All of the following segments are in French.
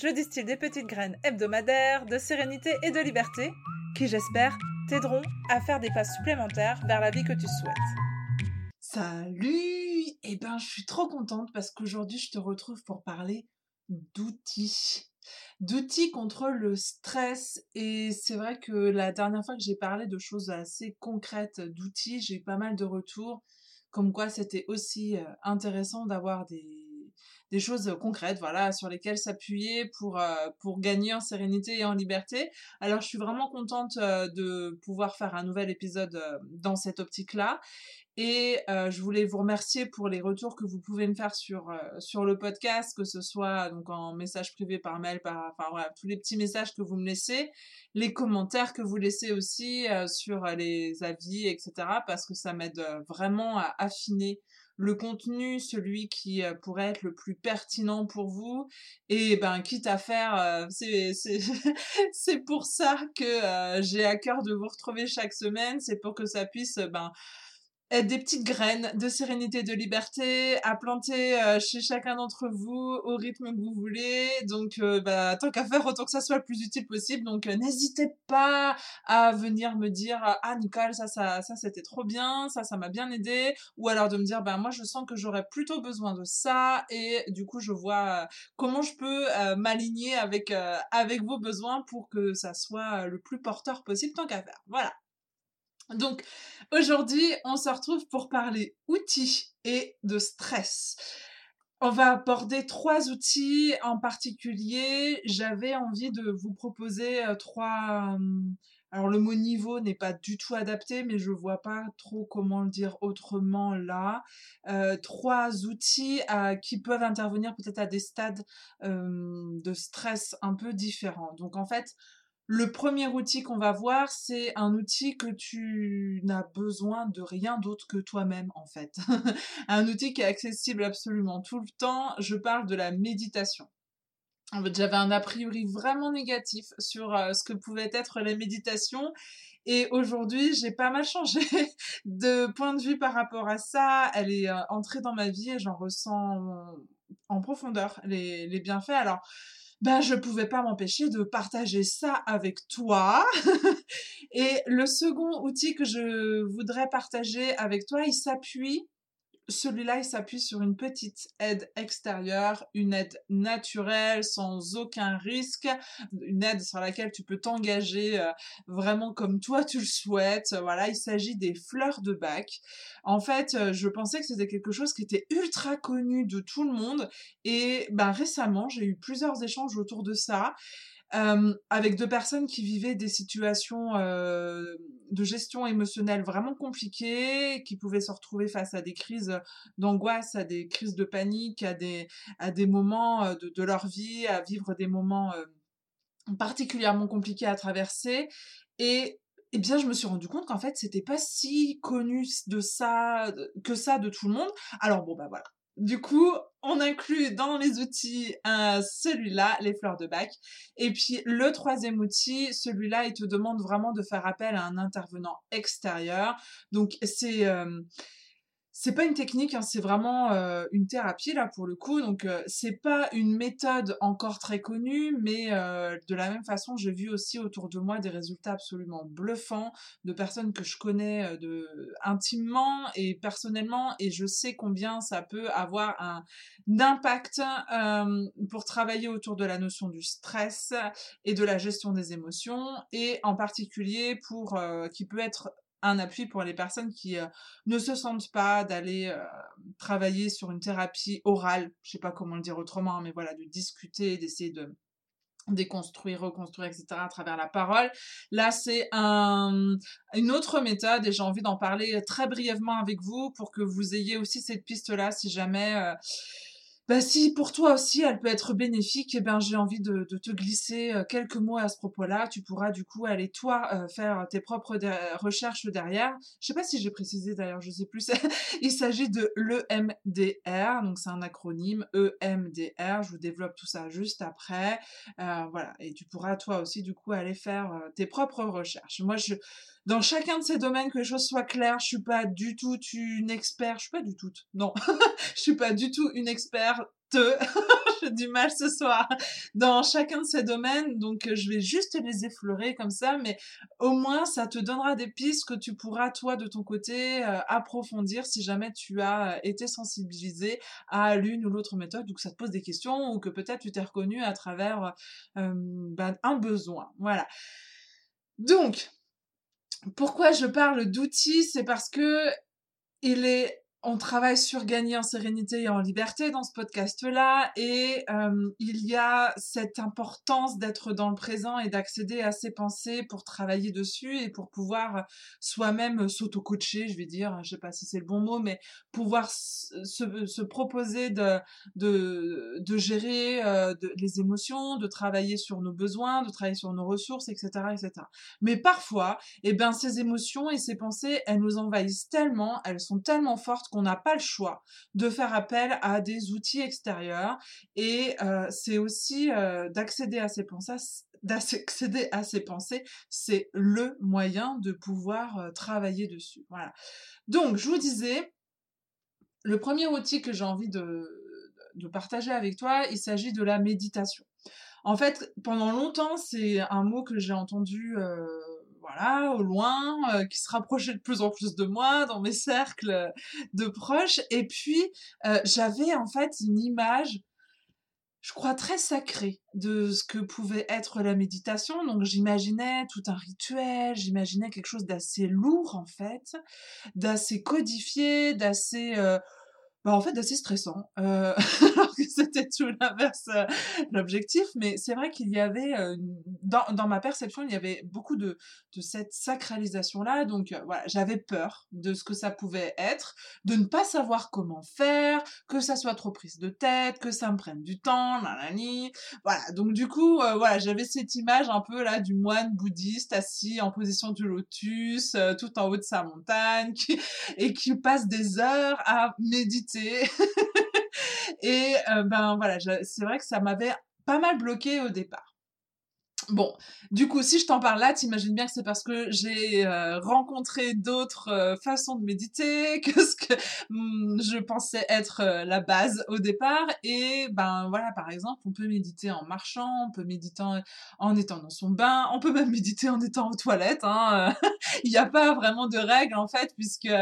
je distille des petites graines hebdomadaires de sérénité et de liberté qui, j'espère, t'aideront à faire des pas supplémentaires vers la vie que tu souhaites. Salut Eh ben, je suis trop contente parce qu'aujourd'hui, je te retrouve pour parler d'outils. D'outils contre le stress. Et c'est vrai que la dernière fois que j'ai parlé de choses assez concrètes d'outils, j'ai eu pas mal de retours comme quoi c'était aussi euh, intéressant d'avoir des des choses concrètes, voilà, sur lesquelles s'appuyer pour, euh, pour gagner en sérénité et en liberté. Alors, je suis vraiment contente euh, de pouvoir faire un nouvel épisode euh, dans cette optique-là. Et je voulais vous remercier pour les retours que vous pouvez me faire sur, sur le podcast, que ce soit donc en message privé par mail, par, enfin voilà, tous les petits messages que vous me laissez, les commentaires que vous laissez aussi sur les avis, etc. Parce que ça m'aide vraiment à affiner le contenu, celui qui euh, pourrait être le plus pertinent pour vous. Et ben, quitte à faire, euh, c'est, c'est, pour ça que euh, j'ai à cœur de vous retrouver chaque semaine. C'est pour que ça puisse, ben, des petites graines de sérénité, de liberté à planter euh, chez chacun d'entre vous au rythme que vous voulez. Donc, euh, bah, tant qu'à faire, autant que ça soit le plus utile possible. Donc, euh, n'hésitez pas à venir me dire ah Nicole, ça, ça, ça, c'était trop bien, ça, ça m'a bien aidé, ou alors de me dire bah moi, je sens que j'aurais plutôt besoin de ça, et du coup, je vois comment je peux m'aligner avec avec vos besoins pour que ça soit le plus porteur possible tant qu'à faire. Voilà. Donc aujourd'hui, on se retrouve pour parler outils et de stress. On va aborder trois outils en particulier. J'avais envie de vous proposer euh, trois. Hum, alors le mot niveau n'est pas du tout adapté, mais je vois pas trop comment le dire autrement là. Euh, trois outils euh, qui peuvent intervenir peut-être à des stades de stress un peu différents. Donc en fait, le premier outil qu'on va voir, c'est un outil que tu n'as besoin de rien d'autre que toi-même, en fait. un outil qui est accessible absolument tout le temps. Je parle de la méditation. En fait, j'avais un a priori vraiment négatif sur euh, ce que pouvait être la méditation. Et aujourd'hui, j'ai pas mal changé de point de vue par rapport à ça. Elle est euh, entrée dans ma vie et j'en ressens en profondeur les, les bienfaits. Alors, ben je pouvais pas m'empêcher de partager ça avec toi. et le second outil que je voudrais partager avec toi, il s'appuie celui-là, il s'appuie sur une petite aide extérieure, une aide naturelle, sans aucun risque, une aide sur laquelle tu peux t'engager euh, vraiment comme toi tu le souhaites. Voilà, il s'agit des fleurs de bac. En fait, euh, je pensais que c'était quelque chose qui était ultra connu de tout le monde et ben récemment, j'ai eu plusieurs échanges autour de ça avec deux personnes qui vivaient des situations de gestion émotionnelle vraiment compliquées, qui pouvaient se retrouver face à des crises d'angoisse, à des crises de panique, à des, à des moments de, de leur vie, à vivre des moments particulièrement compliqués à traverser. Et eh bien, je me suis rendu compte qu'en fait, c'était pas si connu de ça, que ça de tout le monde. Alors bon, bah voilà. Du coup, on inclut dans les outils euh, celui-là, les fleurs de bac. Et puis le troisième outil, celui-là, il te demande vraiment de faire appel à un intervenant extérieur. Donc c'est euh, c'est pas une technique, hein, c'est vraiment euh, une thérapie là pour le coup. Donc euh, c'est pas une méthode encore très connue, mais euh, de la même façon, j'ai vu aussi autour de moi des résultats absolument bluffants de personnes que je connais de intimement et personnellement, et je sais combien ça peut avoir un, impact pour travailler autour de la notion du stress et de la gestion des émotions, et en particulier pour qui peut être un appui pour les personnes qui euh, ne se sentent pas d'aller euh, travailler sur une thérapie orale, je sais pas comment le dire autrement, hein, mais voilà, de discuter, d'essayer de déconstruire, reconstruire, etc. à travers la parole. Là, c'est un, une autre méthode et j'ai envie d'en parler très brièvement avec vous pour que vous ayez aussi cette piste-là si jamais... Euh, bah si pour toi aussi elle peut être bénéfique, eh ben j'ai envie de, te glisser euh, quelques mots à ce propos-là. Tu pourras du coup aller toi euh, faire tes propres recherches derrière. Je sais pas si j'ai précisé d'ailleurs, je sais plus. Il s'agit de l'EMDR, donc c'est un acronyme EMDR. Je vous développe tout ça juste après. Euh, voilà, et tu pourras toi aussi du coup aller faire tes propres recherches. Moi je dans chacun de ces domaines, que les choses soient claires, je suis pas du tout une experte, je suis pas du tout, non, je suis pas du tout une experte, j'ai du mal ce soir, dans chacun de ces domaines, donc euh, je vais juste les effleurer comme ça, mais au moins ça te donnera des pistes que tu pourras, toi, de ton côté, euh, approfondir si jamais tu as euh, été sensibilisé à l'une ou l'autre méthode, ou que ça te pose des questions, ou que peut-être tu t'es reconnu à travers ben, un besoin. Voilà. Donc, pourquoi je parle d'outils C'est parce que il est on travaille sur gagner en sérénité et en liberté dans ce podcast-là et euh, il y a cette importance d'être dans le présent et d'accéder à ses pensées pour travailler dessus et pour pouvoir soi-même s'auto-coacher, je vais dire, je sais pas si c'est le bon mot, mais pouvoir se, proposer de, de, de gérer euh, les émotions, de travailler sur nos besoins, de travailler sur nos ressources, etc., etc. Mais parfois, eh ben, ces émotions et ces pensées, elles nous envahissent tellement, elles sont tellement fortes qu'on n'a pas le choix de faire appel à des outils extérieurs et euh, c'est aussi euh, d'accéder à ces pensées d'accéder à pensées, c'est le moyen de pouvoir euh, travailler dessus. Voilà. Donc, je vous disais, le premier outil que j'ai envie de, de partager avec toi, il s'agit de la méditation. En fait, pendant longtemps, c'est un mot que j'ai entendu voilà, au loin, euh, qui se rapprochait de plus en plus de moi dans mes cercles de proches. Et puis, euh, j'avais en fait une image, je crois, très sacrée de ce que pouvait être la méditation. Donc, j'imaginais tout un rituel, j'imaginais quelque chose d'assez lourd, en fait, d'assez codifié, d'assez... Euh, bah, en fait d'assez stressant, euh, alors que c'était tout l'inverse euh, l'objectif, mais c'est vrai qu'il y avait, euh, dans, dans, ma perception, il y avait beaucoup de, de cette sacralisation-là, donc voilà, j'avais peur de ce que ça pouvait être, de ne pas savoir comment faire, que ça soit trop prise de tête, que ça me prenne du temps, nanani, voilà, donc du coup, voilà, j'avais cette image un peu là du moine bouddhiste assis en position du lotus, tout en haut de sa montagne, et qui passe des heures à méditer et euh, ben voilà, c'est vrai que ça m'avait pas mal bloqué au départ. Bon, du coup, si je t'en parle là, t'imagines bien que c'est parce que j'ai euh, rencontré d'autres euh, façons de méditer que ce que hmm, je pensais être euh, la base au départ. Et ben voilà, par exemple, on peut méditer en marchant, on peut méditer en, étant dans son bain, on peut même méditer en étant aux toilettes. Hein. Il n'y a pas vraiment de règles en fait, puisque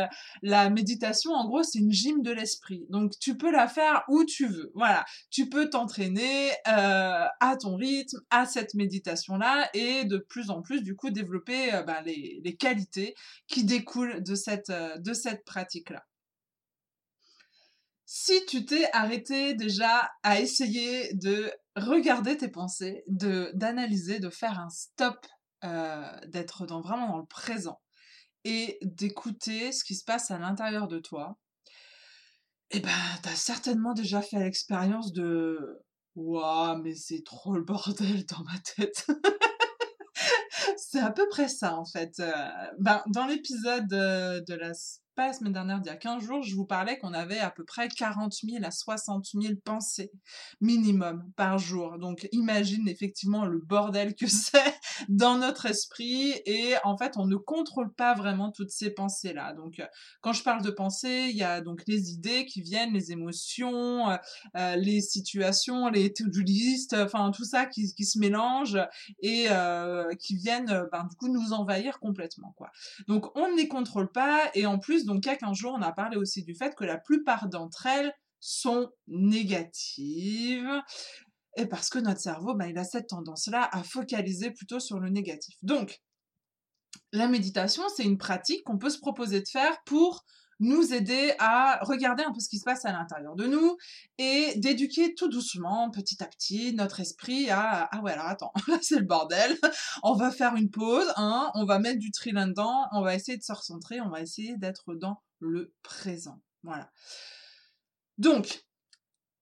la méditation, en gros, c'est une gym de l'esprit. Donc tu peux la faire où tu veux. Voilà, tu peux t'entraîner à ton rythme, à cette méditation là et de plus en plus du coup développer euh, bah, les, les, qualités qui découlent de cette, euh, de cette pratique-là. Si tu t'es arrêté déjà à essayer de regarder tes pensées, de d'analyser, de faire un stop, euh, d'être dans, vraiment dans le présent et d'écouter ce qui se passe à l'intérieur de toi, eh ben, t'as certainement déjà fait l'expérience de Waouh, mais c'est trop le bordel dans ma tête. c'est à peu près ça en fait. Euh, ben, dans l'épisode euh, de la pas la semaine dernière, il y a 15 jours, je vous parlais qu'on avait à peu près 40 000 à 60 000 pensées minimum par jour. Donc imagine effectivement le bordel que c'est dans notre esprit et en fait on ne contrôle pas vraiment toutes ces pensées-là. Donc quand je parle de pensées, il y a donc les idées qui viennent, les émotions, euh, euh, les situations, les to-do list, enfin tout ça qui, se mélange et euh, qui viennent ben, du coup nous envahir complètement quoi. Donc on ne les contrôle pas et en plus donc il y a 15 jours, on a parlé aussi du fait que la plupart d'entre elles sont négatives. Et parce que notre cerveau, bah, il a cette tendance-là à focaliser plutôt sur le négatif. Donc, la méditation, c'est une pratique qu'on peut se proposer de faire pour nous aider à regarder un peu ce qui se passe à l'intérieur de nous et d'éduquer tout doucement, petit à petit, notre esprit à ah ouais alors attends là c'est le bordel, on va faire une pause, hein, on va mettre du tri là-dedans, on va essayer de se recentrer, on va essayer d'être dans le présent, voilà. Donc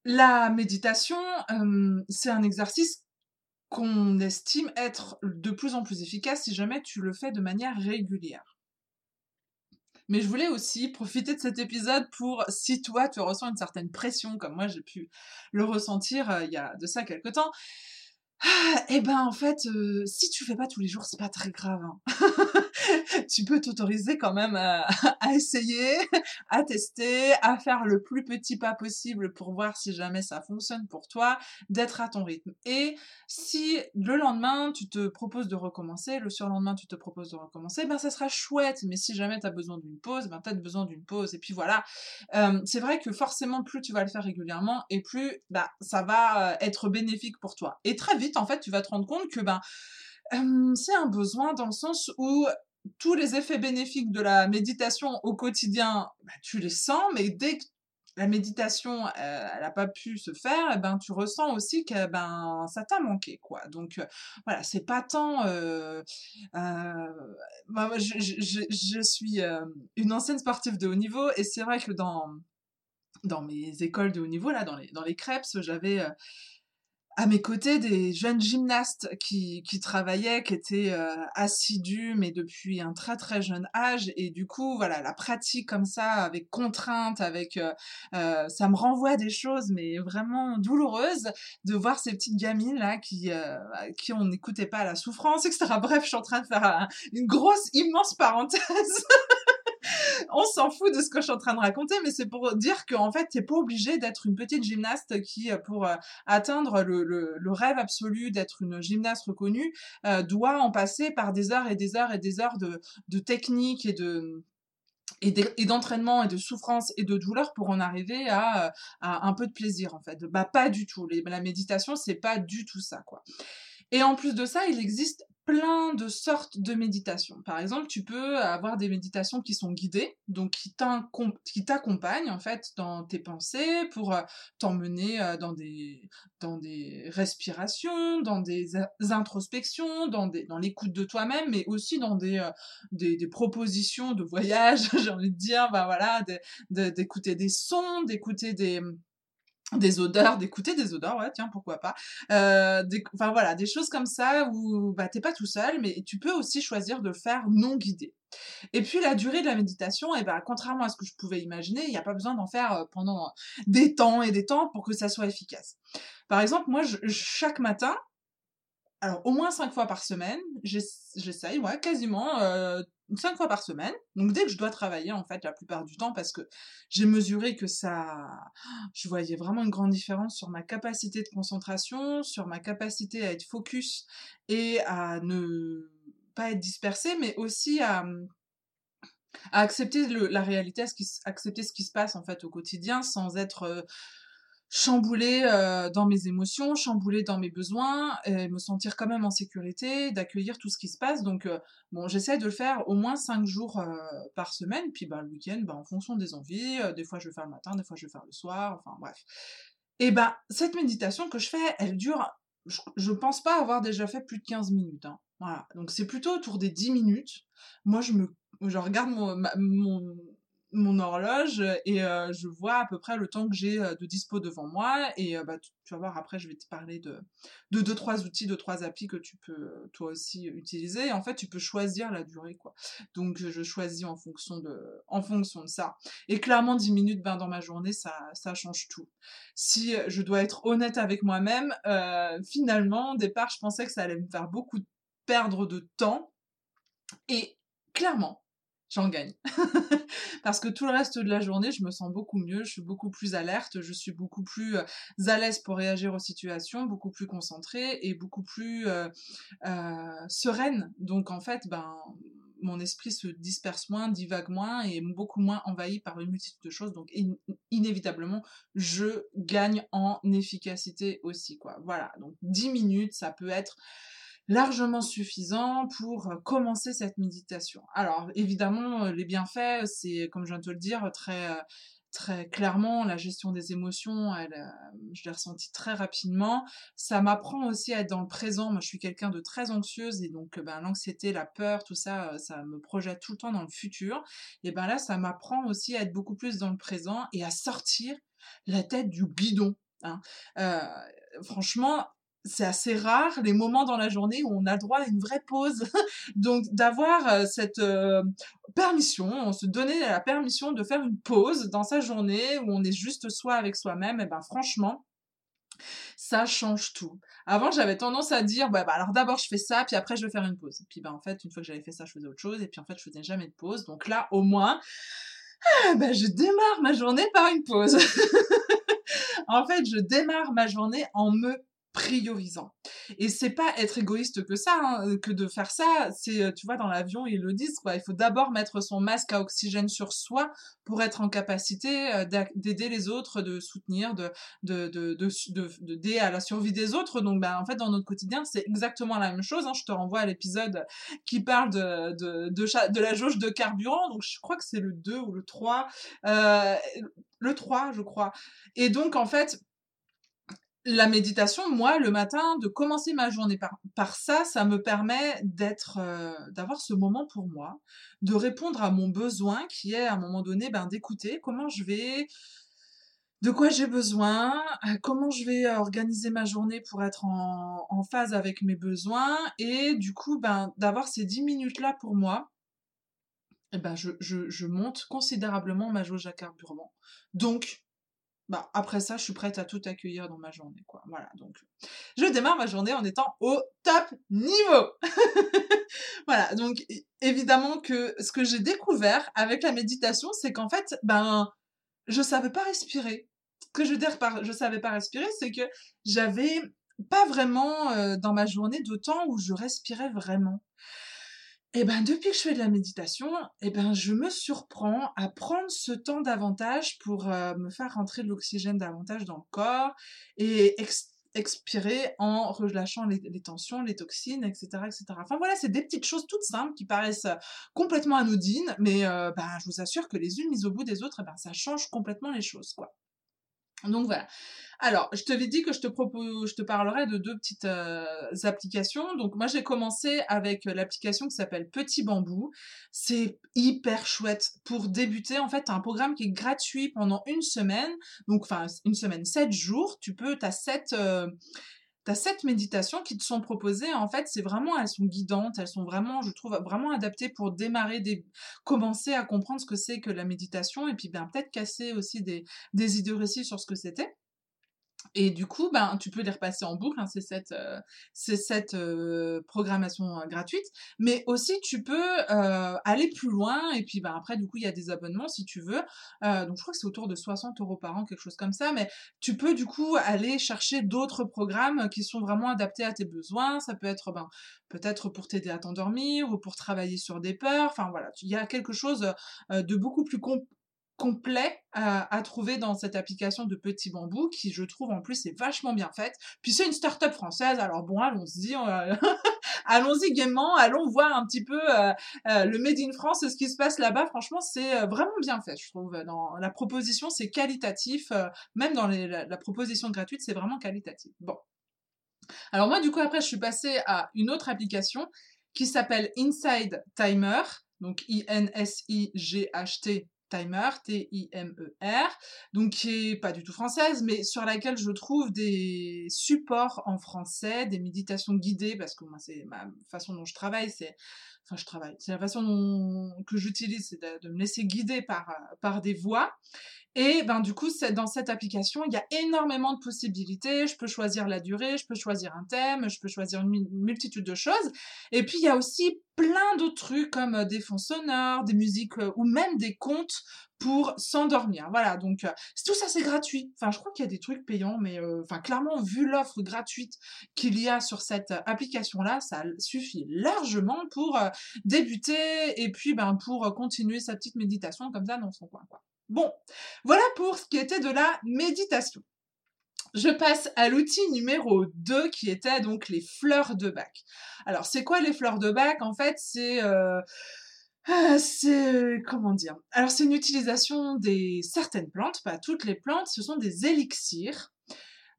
La méditation, c'est un exercice qu'on estime être de plus en plus efficace si jamais tu le fais de manière régulière. Mais je voulais aussi profiter de cet épisode pour, si toi tu ressens une certaine pression, comme moi j'ai pu le ressentir euh, il y a de ça quelque temps, ah, eh ben en fait, euh, si tu fais pas tous les jours, c'est pas très grave. Hein. tu peux t'autoriser quand même à, essayer, à tester, à faire le plus petit pas possible pour voir si jamais ça fonctionne pour toi, d'être à ton rythme. Et si le lendemain tu te proposes de recommencer, le surlendemain tu te proposes de recommencer, ben ça sera chouette. Mais si jamais tu as besoin d'une pause, ben as besoin d'une pause. Et puis voilà. Euh, c'est vrai que forcément plus tu vas le faire régulièrement et plus bah ça va euh, être bénéfique pour toi. Et très vite en fait tu vas te rendre compte que ben euh, c'est un besoin dans le sens où tous les effets bénéfiques de la méditation au quotidien, bah, tu les sens, mais dès que la méditation, euh, elle n'a pas pu se faire, eh ben tu ressens aussi que ben ça t'a manqué quoi. Donc euh, voilà, c'est pas tant. Euh, bah, je, je, suis une ancienne sportive de haut niveau et c'est vrai que dans dans mes écoles de haut niveau là, dans les dans les crêpes, j'avais à mes côtés des jeunes gymnastes qui, qui travaillaient, qui étaient euh, assidus, mais depuis un très très jeune âge. Et du coup, voilà, la pratique comme ça, avec contrainte, avec, euh, euh, ça me renvoie des choses, mais vraiment douloureuses, de voir ces petites gamines là qui, qui on n'écoutait pas la souffrance, etc. Bref, je suis en train de faire une grosse, immense parenthèse. on s'en fout de ce que je suis en train de raconter, mais c'est pour dire qu'en fait, t'es pas obligé d'être une petite gymnaste qui, euh, pour euh, atteindre le, rêve absolu d'être une gymnaste reconnue, euh, doit en passer par des heures et des heures et des heures de, de technique et et d'entraînement et de souffrance et de douleur pour en arriver à, un peu de plaisir en fait. Bah pas du tout. la méditation c'est pas du tout ça quoi. Et en plus de ça, il existe plein de sortes de méditations. Par exemple, tu peux avoir des méditations qui sont guidées, donc qui t'accompagnent en fait dans tes pensées pour euh, t'emmener euh, dans des dans des respirations, dans des introspections, dans dans l'écoute de toi-même, mais aussi dans des, euh, des, propositions de voyage. J'ai envie de dire, bah voilà, d'écouter des sons, d'écouter des des odeurs, d'écouter des odeurs, ouais, tiens, pourquoi pas. Euh, enfin voilà, des choses comme ça où bah, t'es pas tout seul, mais tu peux aussi choisir de le faire non guidé. Et puis la durée de la méditation, et eh ben, contrairement à ce que je pouvais imaginer, il n'y a pas besoin d'en faire euh, pendant des temps et des temps pour que ça soit efficace. Par exemple, moi, je, chaque matin, alors au moins cinq fois par semaine, j'essaye, ouais, quasiment euh, cinq fois par semaine. Donc dès que je dois travailler, en fait, la plupart du temps, parce que j'ai mesuré que ça, je voyais vraiment une grande différence sur ma capacité de concentration, sur ma capacité à être focus et à ne pas être dispersé, mais aussi à, à accepter la réalité, à accepter ce qui se passe en fait au quotidien sans être chamboulé euh, dans mes émotions, chamboulé dans mes besoins, et me sentir quand même en sécurité, d'accueillir tout ce qui se passe. Donc, euh, bon, j'essaie de le faire au moins cinq jours euh, par semaine, puis bah, le week-end, bah, en fonction des envies, des fois je vais faire le matin, des fois je vais faire le soir, enfin bref. Et ben, cette méditation que je fais, elle dure, je, ne pense pas avoir déjà fait plus de 15 minutes. Hein. Voilà, donc c'est plutôt autour des 10 minutes. Moi, je me je regarde mon, mon horloge et euh, je vois à peu près le temps que j'ai euh, de dispo devant moi et euh, bah, tu, vas voir après je vais te parler de, de deux trois outils de trois applis que tu peux toi aussi utiliser. En fait tu peux choisir la durée quoi. Donc je choisis en fonction de en fonction de ça. Et clairement 10 minutes ben, dans ma journée ça ça change tout. Si je dois être honnête avec moi-même finalement au départ je pensais que ça allait me faire beaucoup perdre de temps. Et clairement j'en gagne. Parce que tout le reste de la journée, je me sens beaucoup mieux, je suis beaucoup plus alerte, je suis beaucoup plus euh, à l'aise pour réagir aux situations, beaucoup plus concentrée et beaucoup plus euh, euh, sereine. Donc en fait, ben mon esprit se disperse moins, divague moins et est beaucoup moins envahi par une multitude de choses. Donc inévitablement, je gagne en efficacité aussi. quoi. Voilà, donc 10 minutes, ça peut être largement suffisant pour euh, commencer cette méditation. Alors évidemment, euh, les bienfaits, c'est comme je viens de te le dire, très euh, très clairement la gestion des émotions, je l'ai ressenti très rapidement. Ça m'apprend aussi à être dans le présent. Moi, je suis quelqu'un de très anxieuse et donc ben, l'anxiété, la peur, tout ça, ça me projette tout le temps dans le futur. Et ben là, ça m'apprend aussi à être beaucoup plus dans le présent et à sortir la tête du guidon Hein. franchement, c'est assez rare les moments dans la journée où on a droit à une vraie pause. Donc d'avoir cette permission, on se donnait la permission de faire une pause dans sa journée où on est juste soi avec soi-même, et ben franchement, ça change tout. Avant, j'avais tendance à dire, bah, bah alors d'abord je fais ça, puis après je vais faire une pause. Puis bah en fait, une fois que j'avais fait ça, je faisais autre chose, et puis en fait, je faisais jamais de pause. Donc là, au moins, ah, bah, je démarre ma journée par une pause. en fait, je démarre ma journée en me priorisant. Et c'est pas être égoïste que ça, hein, que de faire ça. C'est, euh, tu vois, dans l'avion, ils le disent, quoi. Il faut d'abord mettre son masque à oxygène sur soi pour être en capacité euh, d'aider les autres, de soutenir, de, de, de, de, à la survie des autres. Donc, ben, en fait, dans notre quotidien, c'est exactement la même chose. Hein. Je te renvoie à l'épisode qui parle de, de, de, la jauge de carburant. Donc, je crois que c'est le 2 ou le 3. Euh, le 3, je crois. Et donc, en fait, la méditation, moi, le matin, de commencer ma journée par, ça, ça me permet d'être, euh, d'avoir ce moment pour moi, de répondre à mon besoin qui est à un moment donné, ben, d'écouter comment je vais, de quoi j'ai besoin, euh, comment je vais organiser ma journée pour être en, phase avec mes besoins, et du coup, ben, d'avoir ces dix minutes-là pour moi, eh ben, je, je, je monte considérablement ma jauge à carburant. Donc, bah, après ça, je suis prête à tout accueillir dans ma journée, quoi. Voilà, donc je démarre ma journée en étant au top niveau. voilà, donc évidemment que ce que j'ai découvert avec la méditation, c'est qu'en fait, ben, je savais pas respirer. Ce que je veux dire par je savais pas respirer, c'est que j'avais pas vraiment euh, dans ma journée de temps où je respirais vraiment. Et ben depuis que je fais de la méditation, et ben je me surprends à prendre ce temps davantage pour euh, me faire rentrer de l'oxygène davantage dans le corps et expirer en relâchant les, tensions, les toxines, etc., etc. Enfin voilà, c'est des petites choses toutes simples qui paraissent complètement anodines, mais euh, ben, je vous assure que les unes mises au bout des autres, ben, ça change complètement les choses, quoi. Donc voilà. Alors, je te l'ai dit que je te propose, je te parlerai de deux petites euh, applications. Donc moi j'ai commencé avec l'application qui s'appelle Petit Bambou. C'est hyper chouette pour débuter. En fait, as un programme qui est gratuit pendant une semaine. Donc enfin une semaine, sept jours. Tu peux, t'as sept euh, T'as sept méditations qui te sont proposées. En fait, c'est vraiment, elles sont guidantes, elles sont vraiment, je trouve, vraiment adaptées pour démarrer, commencer à comprendre ce que c'est que la méditation et puis ben, peut-être casser aussi des, des idées récits sur ce que c'était. Et du coup, ben, tu peux les repasser en boucle, hein, c'est cette, euh, cette euh, programmation euh, gratuite. Mais aussi, tu peux aller plus loin. Et puis, ben, après, du coup, il y a des abonnements si tu veux. donc, je crois que c'est autour de 60 euros par an, quelque chose comme ça. Mais tu peux, du coup, aller chercher d'autres programmes qui sont vraiment adaptés à tes besoins. Ça peut être, ben, peut-être pour t'aider à t'endormir ou pour travailler sur des peurs. Enfin, voilà, il y a quelque chose de beaucoup plus complet à, trouver dans cette application de Petit Bambou qui je trouve en plus est vachement bien faite. Puis c'est une start-up française, alors bon allons-y, allons-y gaiement, allons voir un petit peu euh, euh, le Made in France, ce qui se passe là-bas. Franchement c'est euh, vraiment bien fait, je trouve. Dans la proposition c'est qualitatif, même dans la, la, proposition gratuite c'est vraiment qualitatif. Bon. Alors moi du coup après je suis passée à une autre application qui s'appelle Inside Timer, donc I-N-S-I-G-H-T Timer, T-I-M-E-R, donc qui est pas du tout française, mais sur laquelle je trouve des supports en français, des méditations guidées, parce que moi, c'est ma façon dont je travaille, c'est, enfin, je travaille, c'est la façon que j'utilise, c'est de, de, me laisser guider par, par des voix. Et ben du coup, dans cette application, il y a énormément de possibilités. Je peux choisir la durée, je peux choisir un thème, je peux choisir une multitude de choses. Et puis il y a aussi plein d'autres trucs comme euh, des fonds sonores, des musiques euh, ou même des contes pour s'endormir. Voilà, donc euh, tout ça c'est gratuit. Enfin, je crois qu'il y a des trucs payants, mais enfin clairement vu l'offre gratuite qu'il y a sur cette application là, ça suffit largement pour débuter et puis ben pour continuer sa petite méditation comme ça dans son coin quoi. Bon, voilà pour ce qui était de la méditation. Je passe à l'outil numéro 2 qui était donc les fleurs de bac. Alors c'est quoi les fleurs de bac? En fait c'est... Euh, ah, c'est comment dire? Alors c'est une utilisation des certaines plantes, pas toutes les plantes, ce sont des élixirs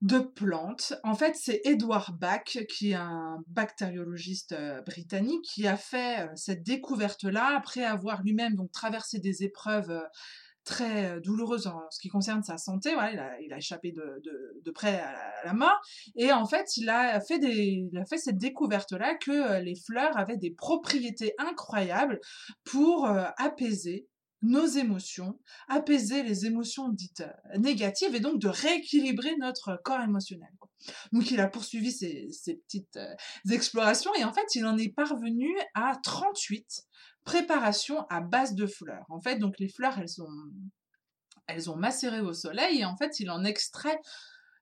de plantes. En fait, c'est Edward Bach, qui est un bactériologiste euh, britannique, qui a fait euh, cette découverte-là après avoir lui-même donc traversé des épreuves très douloureuse en ce qui concerne sa santé. Il a, échappé de, près à la, mort. Et en fait, il a fait, cette découverte-là que les fleurs avaient des propriétés incroyables pour apaiser nos émotions, apaiser les émotions dites négatives et donc de rééquilibrer notre corps émotionnel. Donc il a poursuivi ses, petites euh, explorations et en fait il en est parvenu à 38 préparations à base de fleurs. En fait donc les fleurs elles ont elles ont macéré au soleil et en fait il en extrait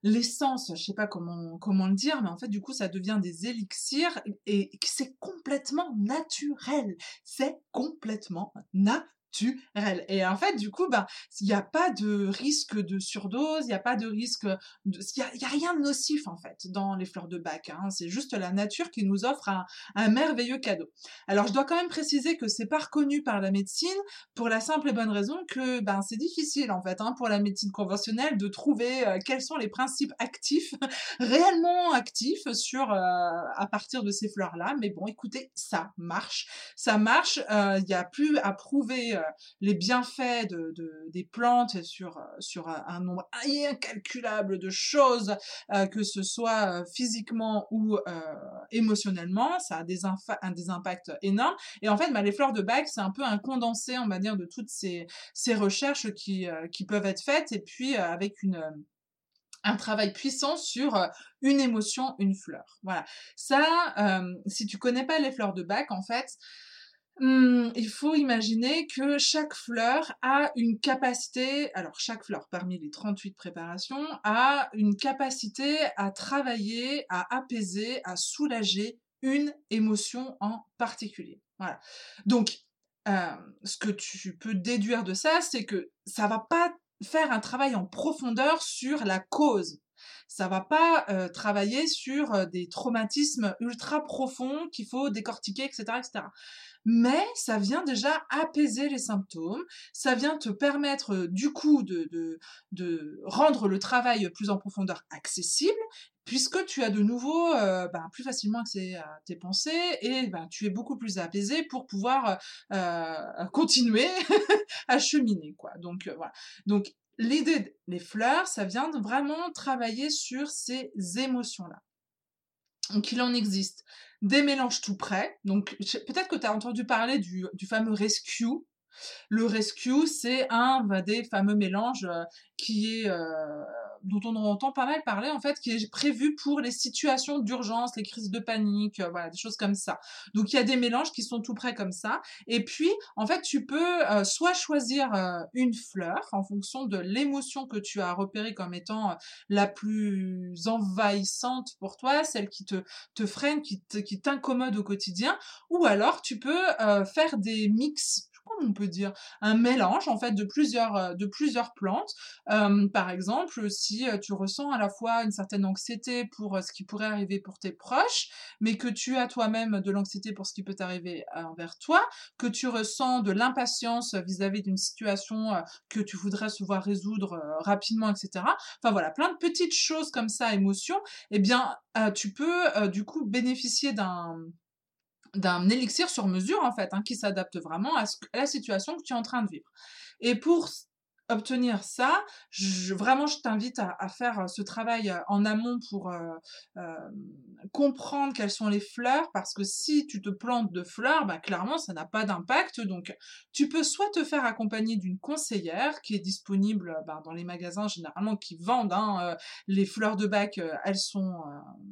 l'essence, je sais pas comment comment le dire, mais en fait du coup ça devient des élixirs et c'est complètement naturel, c'est complètement naturel et en fait, du coup, ben, il n'y a pas de risque de surdose, il n'y a pas de risque, il n'y a, rien de nocif en fait dans les fleurs de bac. Hein. C'est juste la nature qui nous offre un, merveilleux cadeau. Alors, je dois quand même préciser que c'est pas reconnu par la médecine pour la simple et bonne raison que ben c'est difficile en fait hein, pour la médecine conventionnelle de trouver euh, quels sont les principes actifs réellement actifs sur euh, à partir de ces fleurs là. Mais bon, écoutez, ça marche, ça marche. Euh, il n'y a plus à prouver les bienfaits de, des plantes sur, sur un nombre incalculable de choses, euh, que ce soit euh, physiquement ou euh, émotionnellement, ça a des, des impacts énormes. Et en fait, bah, les fleurs de bac, c'est un peu un condensé, on va dire, de toutes ces, ces recherches qui, qui peuvent être faites, et puis avec une un travail puissant sur une émotion, une fleur. Voilà. Ça, si tu connais pas les fleurs de bac, en fait, Mmh, il faut imaginer que chaque fleur a une capacité, alors chaque fleur parmi les 38 préparations a une capacité à travailler, à apaiser, à soulager une émotion en particulier. Voilà. Donc, euh, ce que tu peux déduire de ça, c'est que ça va pas faire un travail en profondeur sur la cause ça va pas travailler sur des traumatismes ultra profonds qu'il faut décortiquer, etc., etc mais ça vient déjà apaiser les symptômes, ça vient te permettre du coup de, de, rendre le travail plus en profondeur accessible, puisque tu as de nouveau ben, plus facilement accès à tes pensées et ben, tu es beaucoup plus apaisé pour pouvoir euh, continuer à cheminer. Quoi. Donc voilà. Donc l'idée des fleurs, ça vient de vraiment travailler sur ces émotions-là. Donc il en existe des mélanges tout prêts. Donc peut-être que tu as entendu parler du, fameux rescue. Le rescue, c'est un des fameux mélanges euh, qui est euh, dont on entend pas mal parler en fait, qui est prévu pour les situations d'urgence, les crises de panique, euh, voilà, des choses comme ça. Donc il y a des mélanges qui sont tout près comme ça. Et puis en fait, tu peux euh, soit choisir euh, une fleur en fonction de l'émotion que tu as repérée comme étant la plus envahissante pour toi, celle qui te te freine, qui qui t'incommode au quotidien, ou alors tu peux faire des mix on peut dire, un mélange en fait de plusieurs euh, de plusieurs plantes. Euh, par exemple, si euh, tu ressens à la fois une certaine anxiété pour ce qui pourrait arriver pour tes proches, mais que tu as toi-même de l'anxiété pour ce qui peut arriver envers toi, que tu ressens de l'impatience vis-à-vis d'une situation que tu voudrais se voir résoudre rapidement, etc. Enfin voilà, plein de petites choses comme ça, émotions. Eh bien, tu peux du coup bénéficier d'un d'un élixir sur mesure en fait, hein, qui s'adapte vraiment à, la situation que tu es en train de vivre. Et pour obtenir ça, vraiment, je t'invite à, faire euh, ce travail euh, en amont pour euh, comprendre quelles sont les fleurs, parce que si tu te plantes de fleurs, bah, clairement, ça n'a pas d'impact. Donc, tu peux soit te faire accompagner d'une conseillère qui est disponible bah, dans les magasins généralement qui vendent hein, les fleurs de bac, elles sont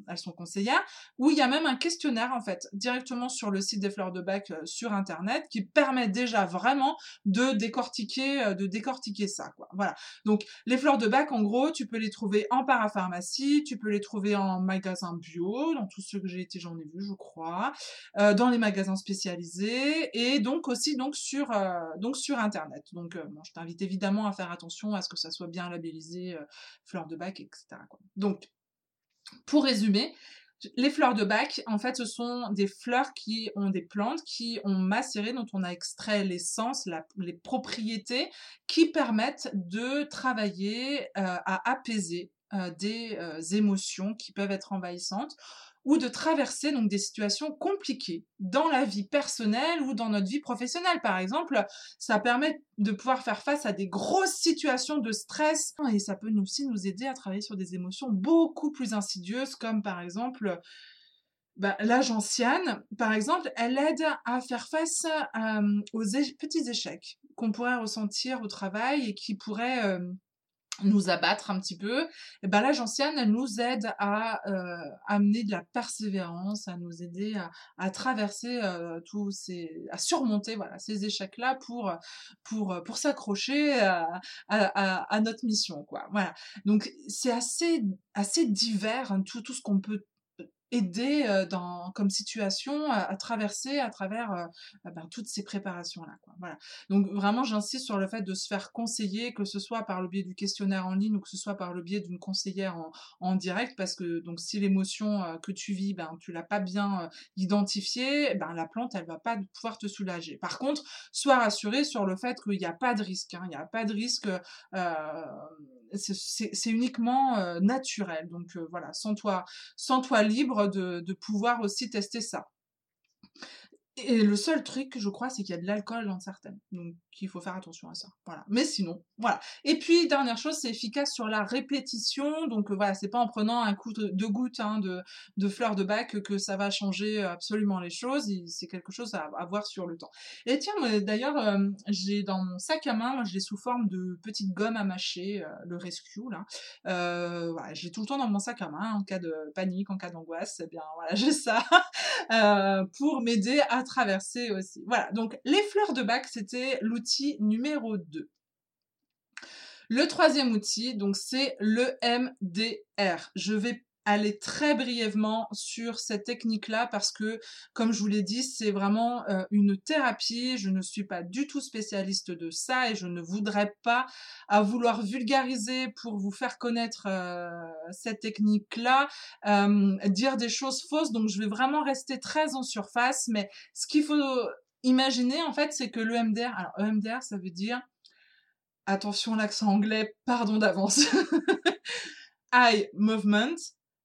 elles sont conseillères, ou il y a même un questionnaire en fait directement sur le site des fleurs de bac sur internet qui permet déjà vraiment de décortiquer de décortiquer ça, quoi. Voilà. Donc, les fleurs de bac, en gros, tu peux les trouver en parapharmacie, tu peux les trouver en magasin bio, dans tous ceux que j'ai été, j'en ai vu, je crois, euh, dans les magasins spécialisés, et donc aussi donc sur euh, donc sur internet. Donc, euh, je t'invite évidemment à faire attention à ce que ça soit bien labellisé fleurs de bac, etc. Donc, pour résumer, les fleurs de bac, en fait, ce sont des fleurs qui ont des plantes qui ont macéré, dont on a extrait l'essence, les propriétés qui permettent de travailler euh, à apaiser des émotions qui peuvent être envahissantes ou de traverser donc des situations compliquées dans la vie personnelle ou dans notre vie professionnelle. Par exemple ça permet de pouvoir faire face à des grosses situations de stress et ça peut aussi nous aider à travailler sur des émotions beaucoup plus insidieuses comme par exemple bah, l'âge ancienne, par exemple, elle aide à faire face aux petits échecs qu'on pourrait ressentir au travail et qui pourraient nous abattre un petit peu. Et ben l'âge ancienne, elle nous aide à amener de la persévérance, à nous aider à, traverser tous ces, à surmonter voilà ces échecs-là pour pour pour s'accrocher à, à, notre mission quoi. Voilà. Donc c'est assez assez divers hein, tout tout ce qu'on peut aider dans, comme situation à, traverser à travers ben, toutes ces préparations-là. Voilà. Donc vraiment, j'insiste sur le fait de se faire conseiller, que ce soit par le biais du questionnaire en ligne ou que ce soit par le biais d'une conseillère en, en, direct, parce que donc si l'émotion que tu vis, ben tu l'as pas bien identifiée, ben la plante elle va pas pouvoir te soulager. Par contre, sois rassuré sur le fait qu'il n'y a pas de risque. Hein, il n'y a pas de risque. Euh, c'est uniquement naturel. Donc voilà, sens-toi sens -toi libre de, de pouvoir aussi tester ça. Et le seul truc, je crois, c'est qu'il y a de l'alcool dans certaines. Il faut faire attention à ça. Voilà. Mais sinon, voilà. Et puis, dernière chose, c'est efficace sur la répétition. Donc, euh, voilà, c'est pas en prenant un coup de, goutte hein, de, fleurs de bac que ça va changer absolument les choses. C'est quelque chose à, voir sur le temps. Et tiens, d'ailleurs, euh, j'ai dans mon sac à main, moi, je l'ai sous forme de petite gomme à mâcher, euh, le Rescue, là. Euh, voilà, j'ai tout le temps dans mon sac à main, en cas de panique, en cas d'angoisse. Eh bien, voilà, j'ai ça pour m'aider à traverser aussi. Voilà, donc les fleurs de bac, c'était l'outil numéro 2. Le troisième outil, donc c'est le MDR. Je vais aller très brièvement sur cette technique-là parce que, comme je vous l'ai dit, c'est vraiment euh, une thérapie. Je ne suis pas du tout spécialiste de ça et je ne voudrais pas à vouloir vulgariser pour vous faire connaître euh, cette technique-là, euh, dire des choses fausses. Donc, je vais vraiment rester très en surface. Mais ce qu'il faut imaginer, en fait, c'est que l'EMDR, alors EMDR, ça veut dire, attention l'accent anglais, pardon d'avance. Eye movement,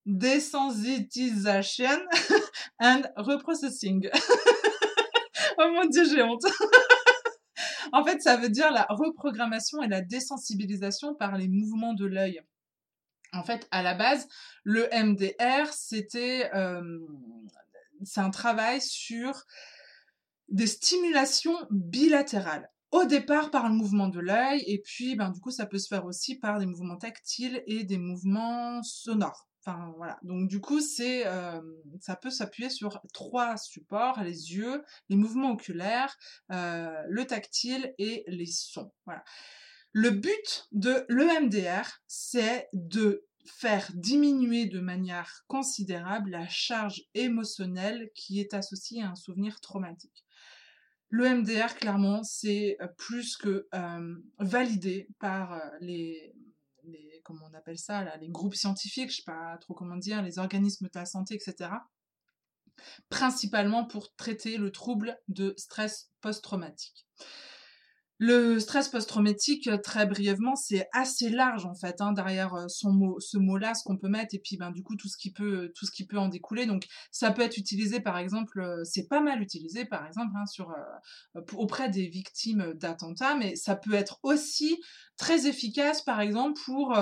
desensitization and reprocessing. oh mon dieu, j'ai honte. en fait, ça veut dire la reprogrammation et la désensibilisation par les mouvements de l'œil. En fait, à la base, le MDR, c'était euh, c'est un travail sur des stimulations bilatérales. Au départ par le mouvement de l'œil et puis ben du coup ça peut se faire aussi par des mouvements tactiles et des mouvements sonores voilà. Donc du coup, c'est, ça peut s'appuyer sur trois supports les yeux, les mouvements oculaires, le tactile et les sons. Voilà. Le but de l'EMDR, c'est de faire diminuer de manière considérable la charge émotionnelle qui est associée à un souvenir traumatique. L'EMDR, clairement, c'est plus que validé par les, comment on appelle ça, les groupes scientifiques, je sais pas trop comment dire, les organismes de la santé, etc. Principalement pour traiter le trouble de stress post-traumatique. Le stress post-traumatique, euh, très brièvement, c'est assez large en fait hein, derrière euh, son mot, ce mot-là, ce qu'on peut mettre, et puis ben du coup tout ce qui peut, tout ce qui peut en découler. Donc ça peut être utilisé par exemple, euh, c'est pas mal utilisé par exemple hein, auprès des victimes d'attentats, mais ça peut être aussi très efficace par exemple pour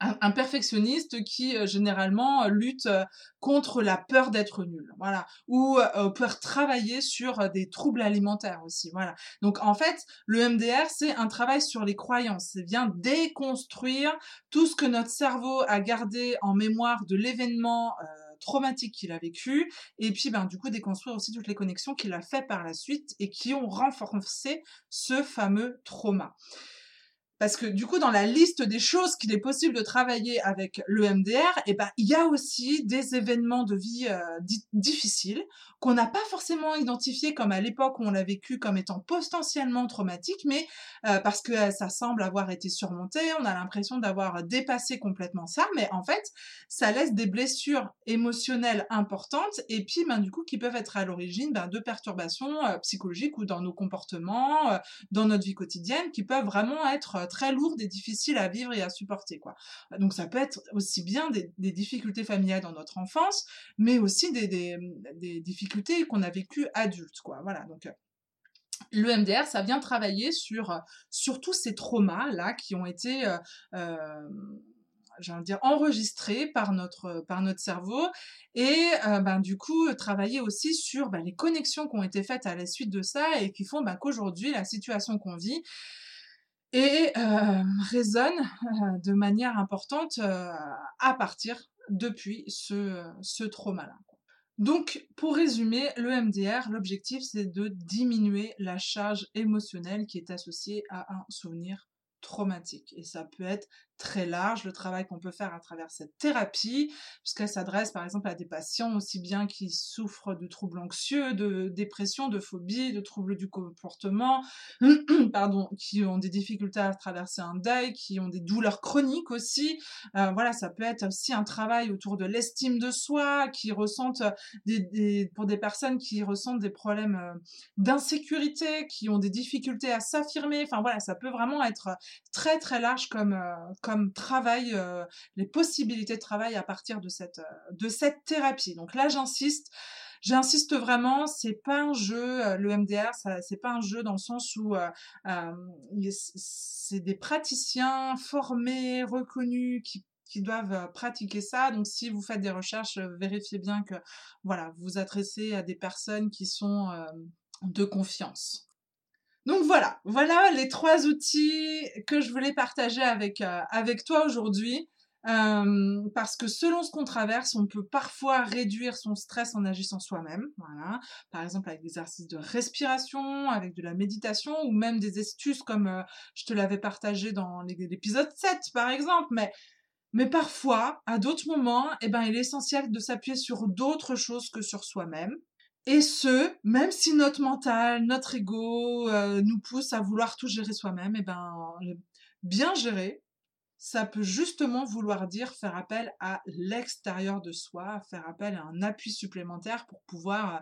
un, perfectionniste qui euh, généralement euh, lutte euh, contre la peur d'être nul, voilà, ou peut travailler sur des troubles alimentaires aussi, voilà. Donc en fait, le MDR c'est un travail sur les croyances, c'est bien déconstruire tout ce que notre cerveau a gardé en mémoire de l'événement traumatique qu'il a vécu, et puis ben du coup déconstruire aussi toutes les connexions qu'il a fait par la suite et qui ont renforcé ce fameux trauma. Parce que du coup, dans la liste des choses qu'il est possible de travailler avec le MDR, eh ben, il y a aussi des événements de vie euh, difficiles qu'on n'a pas forcément identifiés comme à l'époque où on l'a vécu comme étant potentiellement traumatiques, mais euh, parce que euh, ça semble avoir été surmonté, on a l'impression d'avoir dépassé complètement ça, mais en fait, ça laisse des blessures émotionnelles importantes et puis, ben, du coup, qui peuvent être à l'origine ben, de perturbations psychologiques ou dans nos comportements, dans notre vie quotidienne, qui peuvent vraiment être très lourde et difficile à vivre et à supporter, quoi. Donc ça peut être aussi bien des, difficultés familiales dans notre enfance, mais aussi des, difficultés qu'on a vécues adultes, quoi. Voilà, donc le MDR, ça vient travailler sur, sur tous ces traumas-là qui ont été envie de dire, enregistré par notre, par notre cerveau et euh, ben, du coup travailler aussi sur ben, les connexions qui ont été faites à la suite de ça et qui font ben, qu'aujourd'hui la situation qu'on vit et euh, résonne euh, de manière importante à partir depuis ce, ce trauma-là. Donc, pour résumer, le MDR, l'objectif, c'est de diminuer la charge émotionnelle qui est associée à un souvenir traumatique. Et ça peut être très large, le travail qu'on peut faire à travers cette thérapie, puisqu'elle s'adresse par exemple à des patients aussi bien qui souffrent de troubles anxieux, de dépression, de phobie, de troubles du comportement, pardon, qui ont des difficultés à traverser un deuil, qui ont des douleurs chroniques aussi. Euh, voilà, ça peut être aussi un travail autour de l'estime de soi, qui ressentent des, pour des personnes qui ressentent des problèmes euh, d'insécurité, qui ont des difficultés à s'affirmer. Enfin voilà, ça peut vraiment être très très large comme, euh, comme travail, euh, les possibilités de travail à partir de cette, euh, de cette thérapie. Donc là, j'insiste. J'insiste vraiment, c'est pas un jeu, euh, le MDR, c'est pas un jeu dans le sens où c'est des praticiens formés, reconnus, qui qui doivent pratiquer ça. Donc, si vous faites des recherches, vérifiez bien que, voilà, vous vous adressez à des personnes qui sont de confiance. Donc voilà, voilà les trois outils que je voulais partager avec, euh, avec toi aujourd'hui. Euh, parce que selon ce qu'on traverse, on peut parfois réduire son stress en agissant soi-même. Voilà. Par exemple, avec des exercices de respiration, avec de la méditation, ou même des astuces comme euh, je te l'avais partagé dans l'épisode 7, par exemple. Mais, mais parfois, à d'autres moments, eh ben, il est essentiel de s'appuyer sur d'autres choses que sur soi-même. Et ce, même si notre mental, notre ego euh, nous pousse à vouloir tout gérer soi-même, et eh ben bien gérer, ça peut justement vouloir dire faire appel à l'extérieur de soi, faire appel à un appui supplémentaire pour pouvoir euh,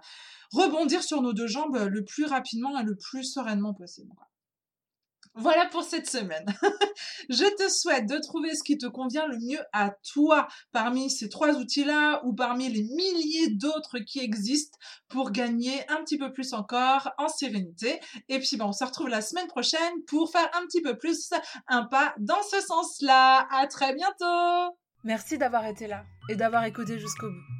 rebondir sur nos deux jambes le plus rapidement et le plus sereinement possible. Voilà pour cette semaine. je te souhaite de trouver ce qui te convient le mieux à toi parmi ces trois outils-là ou parmi les milliers d'autres qui existent pour gagner un petit peu plus encore en sérénité. Et puis, bon, on se retrouve la semaine prochaine pour faire un petit peu plus un pas dans ce sens-là. À très bientôt! Merci d'avoir été là et d'avoir écouté jusqu'au bout.